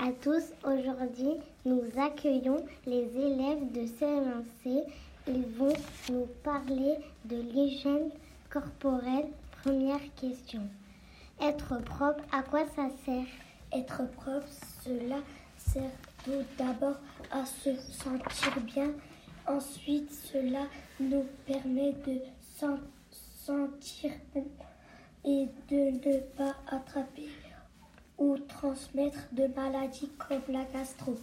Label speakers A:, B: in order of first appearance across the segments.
A: à tous. Aujourd'hui, nous accueillons les élèves de CM1C. Ils vont nous parler de l'hygiène corporelle. Première question. Être propre, à quoi ça sert?
B: Être propre, cela sert tout d'abord à se sentir bien. Ensuite, cela nous permet de s'en sentir bon et de ne pas attraper ou transmettre de maladies comme la gastro.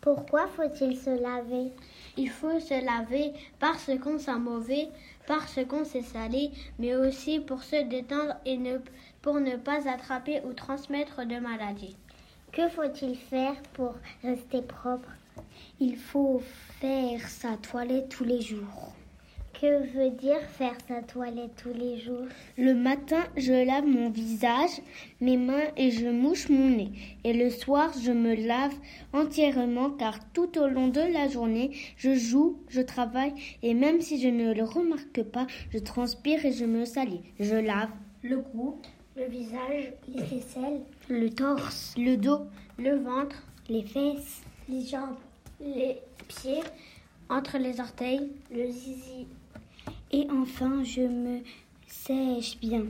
A: Pourquoi faut-il se laver?
C: Il faut se laver parce qu'on sent mauvais, parce qu'on s'est salé, mais aussi pour se détendre et ne, pour ne pas attraper ou transmettre de maladies.
A: Que faut-il faire pour rester propre?
B: Il faut faire sa toilette tous les jours.
A: Que veut dire faire sa toilette tous les jours?
B: Le matin, je lave mon visage, mes mains et je mouche mon nez. Et le soir, je me lave entièrement car tout au long de la journée, je joue, je travaille et même si je ne le remarque pas, je transpire et je me salis. Je lave
C: le cou,
B: le visage, les aisselles,
C: le torse, le dos, le ventre,
B: les fesses,
C: les jambes,
B: les pieds,
C: entre les orteils,
B: le zizi et enfin, je me sèche bien.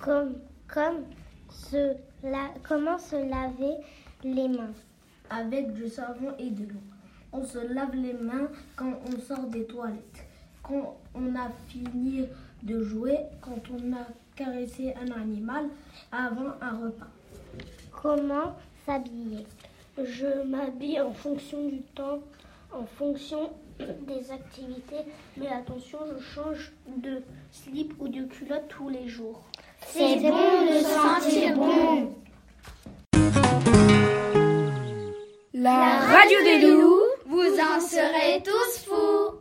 A: Comme, comme se la, comment se laver les mains?
C: Avec du savon et de l'eau. On se lave les mains quand on sort des toilettes, quand on a fini de jouer, quand on a caressé un animal, avant un repas.
A: Comment s'habiller?
B: Je m'habille en fonction du temps, en fonction des activités, mais attention, je change de slip ou de culotte tous les jours.
A: C'est bon de sentir bon.
D: La radio des loups, vous en serez tous fous.